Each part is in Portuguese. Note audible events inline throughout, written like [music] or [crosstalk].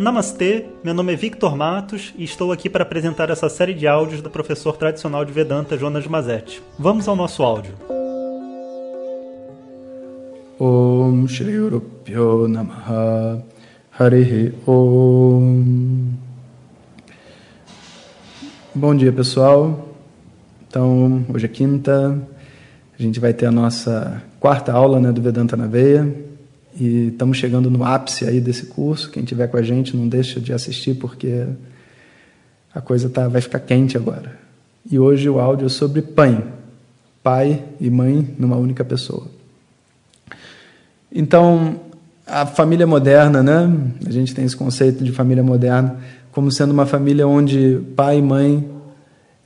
Namastê, meu nome é Victor Matos e estou aqui para apresentar essa série de áudios do professor tradicional de Vedanta Jonas Mazetti. Vamos ao nosso áudio. Om Shri Urupyo Namaha. Harihi Om. Bom dia pessoal, então hoje é quinta, a gente vai ter a nossa quarta aula né, do Vedanta na Veia e estamos chegando no ápice aí desse curso. Quem tiver com a gente não deixa de assistir porque a coisa tá, vai ficar quente agora. E hoje o áudio é sobre pai, pai e mãe numa única pessoa. Então, a família moderna, né? A gente tem esse conceito de família moderna como sendo uma família onde pai e mãe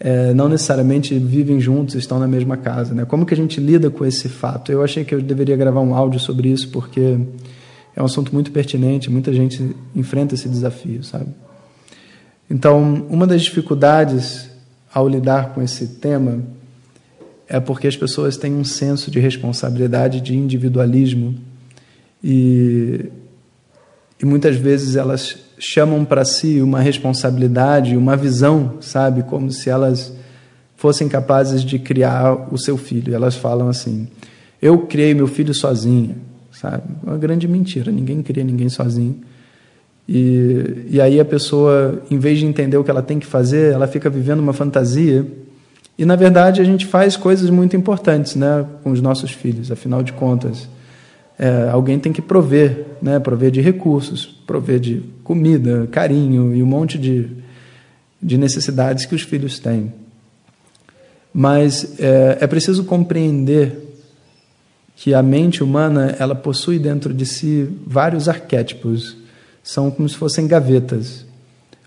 é, não necessariamente vivem juntos, estão na mesma casa. Né? Como que a gente lida com esse fato? Eu achei que eu deveria gravar um áudio sobre isso, porque é um assunto muito pertinente, muita gente enfrenta esse desafio, sabe? Então, uma das dificuldades ao lidar com esse tema é porque as pessoas têm um senso de responsabilidade, de individualismo, e, e muitas vezes elas chamam para si uma responsabilidade, uma visão, sabe, como se elas fossem capazes de criar o seu filho. Elas falam assim: "Eu criei meu filho sozinha", sabe? Uma grande mentira. Ninguém cria ninguém sozinho. E, e aí a pessoa, em vez de entender o que ela tem que fazer, ela fica vivendo uma fantasia. E na verdade a gente faz coisas muito importantes, né, com os nossos filhos. Afinal de contas, é, alguém tem que prover, né? prover de recursos, prover de comida, carinho e um monte de, de necessidades que os filhos têm. Mas é, é preciso compreender que a mente humana ela possui dentro de si vários arquétipos, são como se fossem gavetas,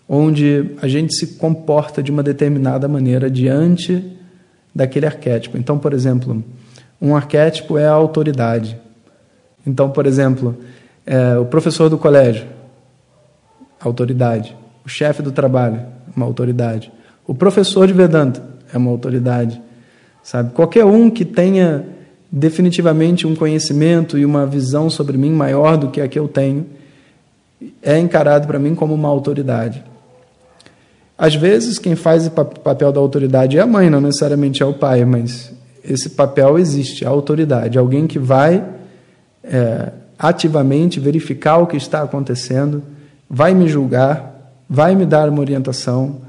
onde a gente se comporta de uma determinada maneira diante daquele arquétipo. Então, por exemplo, um arquétipo é a autoridade. Então, por exemplo, é, o professor do colégio, autoridade. O chefe do trabalho, uma autoridade. O professor de Vedanta é uma autoridade. Sabe? Qualquer um que tenha definitivamente um conhecimento e uma visão sobre mim maior do que a que eu tenho é encarado para mim como uma autoridade. Às vezes, quem faz o papel da autoridade é a mãe, não necessariamente é o pai, mas esse papel existe, a autoridade, alguém que vai é, ativamente verificar o que está acontecendo, vai me julgar, vai me dar uma orientação,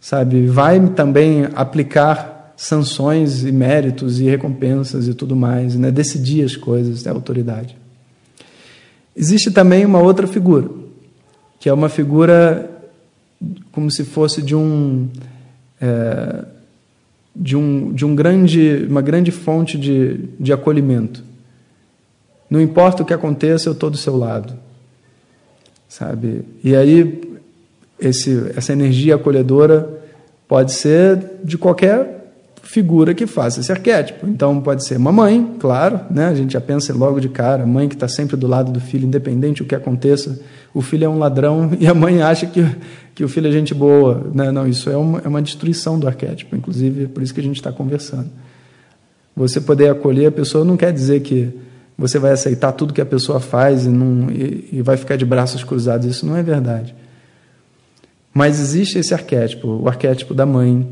sabe? Vai também aplicar sanções e méritos e recompensas e tudo mais, né? Decidir as coisas, é autoridade. Existe também uma outra figura, que é uma figura como se fosse de um é, de um de um grande uma grande fonte de, de acolhimento não importa o que aconteça, eu estou do seu lado. Sabe? E aí, esse, essa energia acolhedora pode ser de qualquer figura que faça esse arquétipo. Então, pode ser uma mãe, claro, né? a gente já pensa logo de cara, mãe que está sempre do lado do filho, independente do que aconteça. O filho é um ladrão [laughs] e a mãe acha que, que o filho é gente boa. Né? Não, isso é uma, é uma destruição do arquétipo, inclusive, é por isso que a gente está conversando. Você poder acolher a pessoa não quer dizer que você vai aceitar tudo que a pessoa faz e, não, e, e vai ficar de braços cruzados. Isso não é verdade. Mas existe esse arquétipo, o arquétipo da mãe,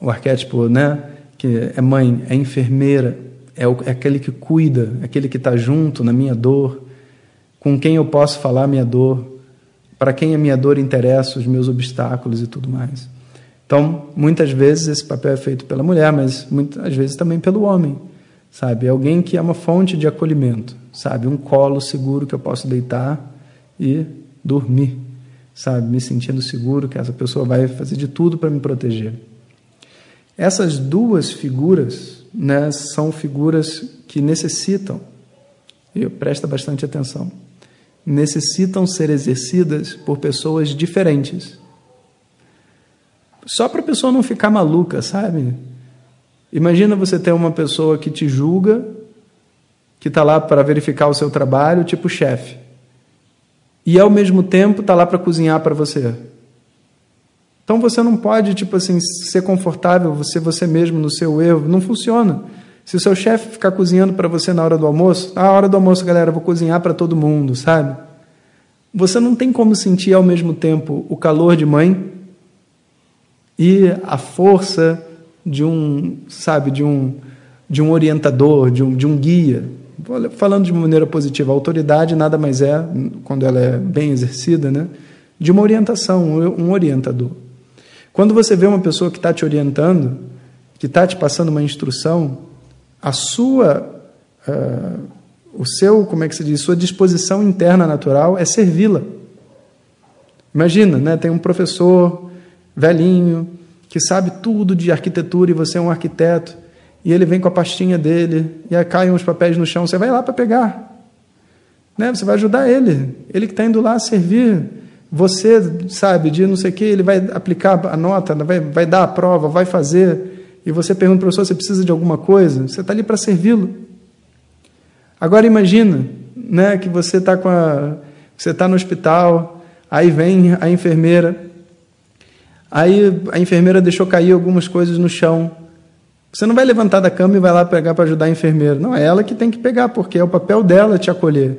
o arquétipo, né, que é mãe, é enfermeira, é, o, é aquele que cuida, aquele que está junto na minha dor, com quem eu posso falar minha dor, para quem a minha dor interessa, os meus obstáculos e tudo mais. Então, muitas vezes esse papel é feito pela mulher, mas muitas vezes também pelo homem sabe? Alguém que é uma fonte de acolhimento, sabe? Um colo seguro que eu posso deitar e dormir, sabe? Me sentindo seguro que essa pessoa vai fazer de tudo para me proteger. Essas duas figuras, né, são figuras que necessitam, e presta bastante atenção, necessitam ser exercidas por pessoas diferentes. Só para a pessoa não ficar maluca, sabe? Imagina você ter uma pessoa que te julga, que está lá para verificar o seu trabalho, tipo chefe, e ao mesmo tempo está lá para cozinhar para você. Então você não pode, tipo assim, ser confortável, você você mesmo no seu erro, não funciona. Se o seu chefe ficar cozinhando para você na hora do almoço, ah, hora do almoço, galera, vou cozinhar para todo mundo, sabe? você não tem como sentir ao mesmo tempo o calor de mãe e a força de um, sabe, de um, de um orientador, de um, de um guia. Falando de maneira positiva, a autoridade nada mais é, quando ela é bem exercida, né, de uma orientação, um orientador. Quando você vê uma pessoa que está te orientando, que está te passando uma instrução, a sua, uh, o seu, como é que se diz, sua disposição interna natural é servi-la. Imagina, né? Tem um professor velhinho que sabe tudo de arquitetura e você é um arquiteto e ele vem com a pastinha dele e aí caem uns papéis no chão, você vai lá para pegar, né? Você vai ajudar ele, ele que está indo lá servir você, sabe, de não sei o que, ele vai aplicar a nota, vai, vai dar a prova, vai fazer, e você pergunta para o professor, você precisa de alguma coisa? Você está ali para servi-lo. Agora imagina, né, que você está com a, você está no hospital, aí vem a enfermeira, aí a enfermeira deixou cair algumas coisas no chão. Você não vai levantar da cama e vai lá pegar para ajudar a enfermeira. Não, é ela que tem que pegar, porque é o papel dela te acolher.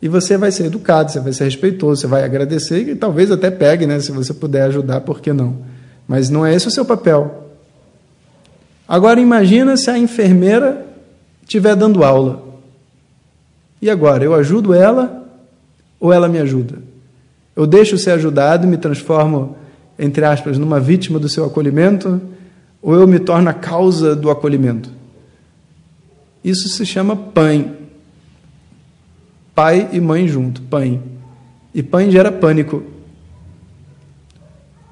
E você vai ser educado, você vai ser respeitoso, você vai agradecer e talvez até pegue, né, se você puder ajudar, por que não? Mas não é esse o seu papel. Agora imagina se a enfermeira estiver dando aula. E agora, eu ajudo ela ou ela me ajuda? Eu deixo ser ajudado e me transformo, entre aspas, numa vítima do seu acolhimento, ou eu me torno a causa do acolhimento? Isso se chama PAN. Pai e mãe junto, PAN. E PAN gera pânico.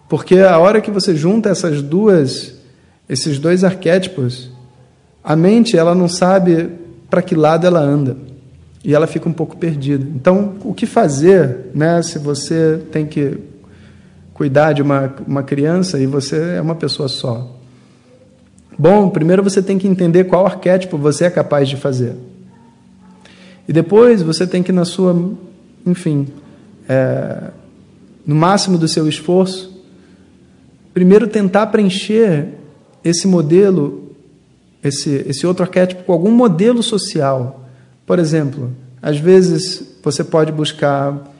Porque a hora que você junta essas duas, esses dois arquétipos, a mente ela não sabe para que lado ela anda e ela fica um pouco perdida. Então, o que fazer, né, se você tem que cuidar de uma, uma criança e você é uma pessoa só? Bom, primeiro você tem que entender qual arquétipo você é capaz de fazer. E depois você tem que, na sua, enfim, é, no máximo do seu esforço, primeiro tentar preencher esse modelo esse, esse outro arquétipo com algum modelo social. Por exemplo, às vezes você pode buscar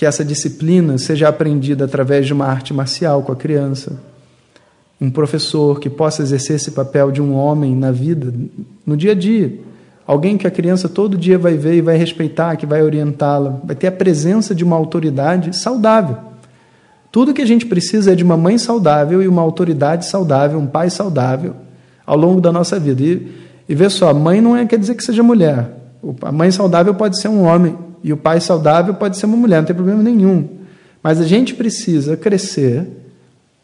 que essa disciplina seja aprendida através de uma arte marcial com a criança. Um professor que possa exercer esse papel de um homem na vida, no dia a dia. Alguém que a criança todo dia vai ver e vai respeitar, que vai orientá-la. Vai ter a presença de uma autoridade saudável. Tudo que a gente precisa é de uma mãe saudável e uma autoridade saudável, um pai saudável ao longo da nossa vida. E, e vê só, mãe não é, quer dizer que seja mulher. A mãe saudável pode ser um homem e o pai saudável pode ser uma mulher, não tem problema nenhum. Mas a gente precisa crescer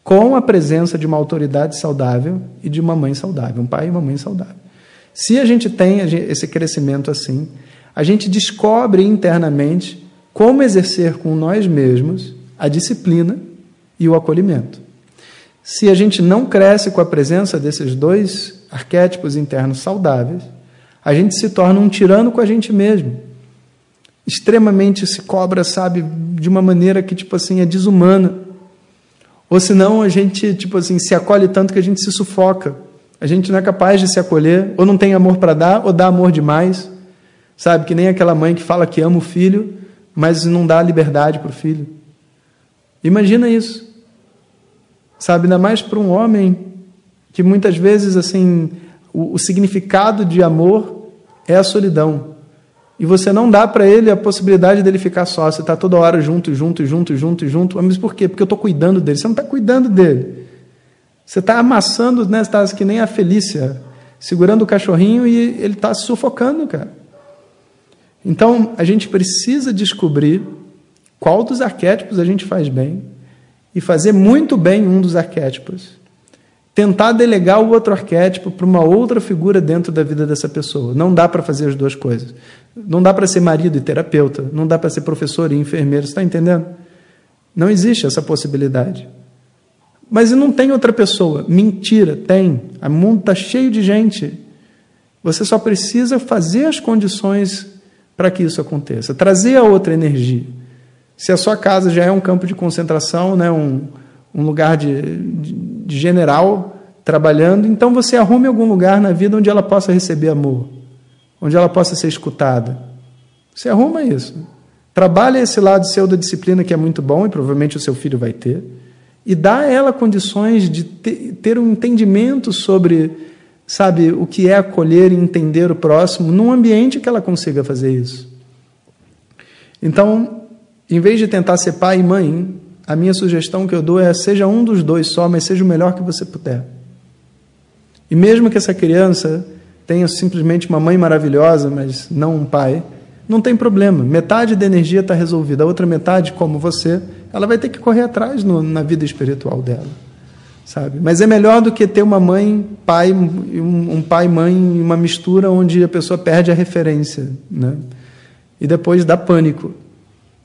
com a presença de uma autoridade saudável e de uma mãe saudável, um pai e uma mãe saudável. Se a gente tem esse crescimento assim, a gente descobre internamente como exercer com nós mesmos a disciplina e o acolhimento. Se a gente não cresce com a presença desses dois arquétipos internos saudáveis, a gente se torna um tirano com a gente mesmo. Extremamente se cobra, sabe, de uma maneira que, tipo assim, é desumana. Ou senão a gente, tipo assim, se acolhe tanto que a gente se sufoca. A gente não é capaz de se acolher, ou não tem amor para dar, ou dá amor demais. Sabe, que nem aquela mãe que fala que ama o filho, mas não dá liberdade para o filho. Imagina isso. Sabe, ainda mais para um homem que muitas vezes assim o, o significado de amor é a solidão. E você não dá para ele a possibilidade dele ficar só. Você está toda hora junto, junto, junto, junto, junto. Mas por quê? Porque eu estou cuidando dele. Você não está cuidando dele. Você está amassando, né? Está que nem a Felícia, segurando o cachorrinho e ele está sufocando, cara. Então, a gente precisa descobrir qual dos arquétipos a gente faz bem e fazer muito bem um dos arquétipos. Tentar delegar o outro arquétipo para uma outra figura dentro da vida dessa pessoa. Não dá para fazer as duas coisas. Não dá para ser marido e terapeuta. Não dá para ser professor e enfermeiro. Está entendendo? Não existe essa possibilidade. Mas e não tem outra pessoa? Mentira, tem. O mundo está cheio de gente. Você só precisa fazer as condições para que isso aconteça. Trazer a outra energia. Se a sua casa já é um campo de concentração, né, um, um lugar de, de, de general trabalhando, então você arrume algum lugar na vida onde ela possa receber amor, onde ela possa ser escutada. Você arruma isso. Trabalha esse lado seu da disciplina que é muito bom e provavelmente o seu filho vai ter. E dá a ela condições de ter um entendimento sobre, sabe, o que é acolher e entender o próximo num ambiente que ela consiga fazer isso. Então, em vez de tentar ser pai e mãe, a minha sugestão que eu dou é seja um dos dois só, mas seja o melhor que você puder. E mesmo que essa criança tenha simplesmente uma mãe maravilhosa, mas não um pai, não tem problema. Metade da energia está resolvida. A outra metade, como você, ela vai ter que correr atrás no, na vida espiritual dela. Sabe? Mas é melhor do que ter uma mãe, pai, um, um pai, mãe, uma mistura onde a pessoa perde a referência. Né? E depois dá pânico.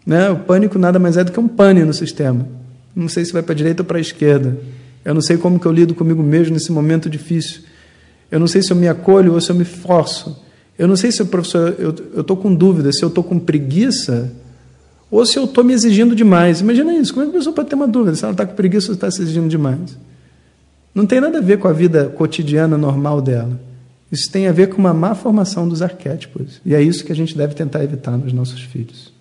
Né? O pânico nada mais é do que um pane no sistema. Não sei se vai para a direita ou para a esquerda. Eu não sei como que eu lido comigo mesmo nesse momento difícil. Eu não sei se eu me acolho ou se eu me forço. Eu não sei se o professor, eu estou com dúvida se eu estou com preguiça ou se eu estou me exigindo demais. Imagina isso, como é que a pessoa pode ter uma dúvida se ela está com preguiça ou está se exigindo demais? Não tem nada a ver com a vida cotidiana normal dela. Isso tem a ver com uma má formação dos arquétipos. E é isso que a gente deve tentar evitar nos nossos filhos.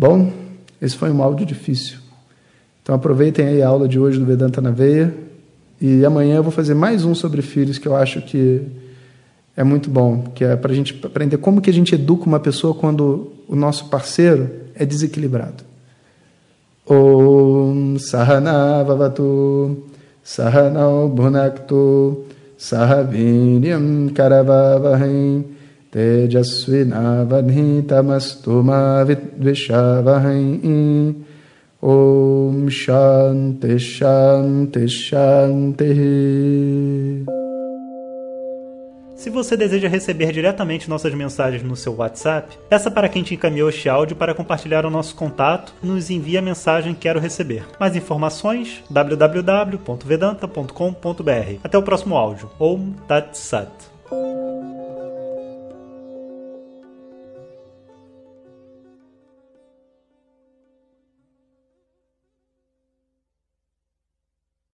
Bom, esse foi um áudio difícil. Então aproveitem aí a aula de hoje do Vedanta na Veia. E amanhã eu vou fazer mais um sobre filhos que eu acho que é muito bom, que é para a gente aprender como que a gente educa uma pessoa quando o nosso parceiro é desequilibrado. Om Sahana Vavatu Sahanau Bhunaktu Sahavinyam Mavidvishavahim Om Shanti Shanti Shanti. Se você deseja receber diretamente nossas mensagens no seu WhatsApp, peça para quem te encaminhou este áudio para compartilhar o nosso contato e nos envie a mensagem Quero Receber. Mais informações www.vedanta.com.br. Até o próximo áudio. Om Tat Sat.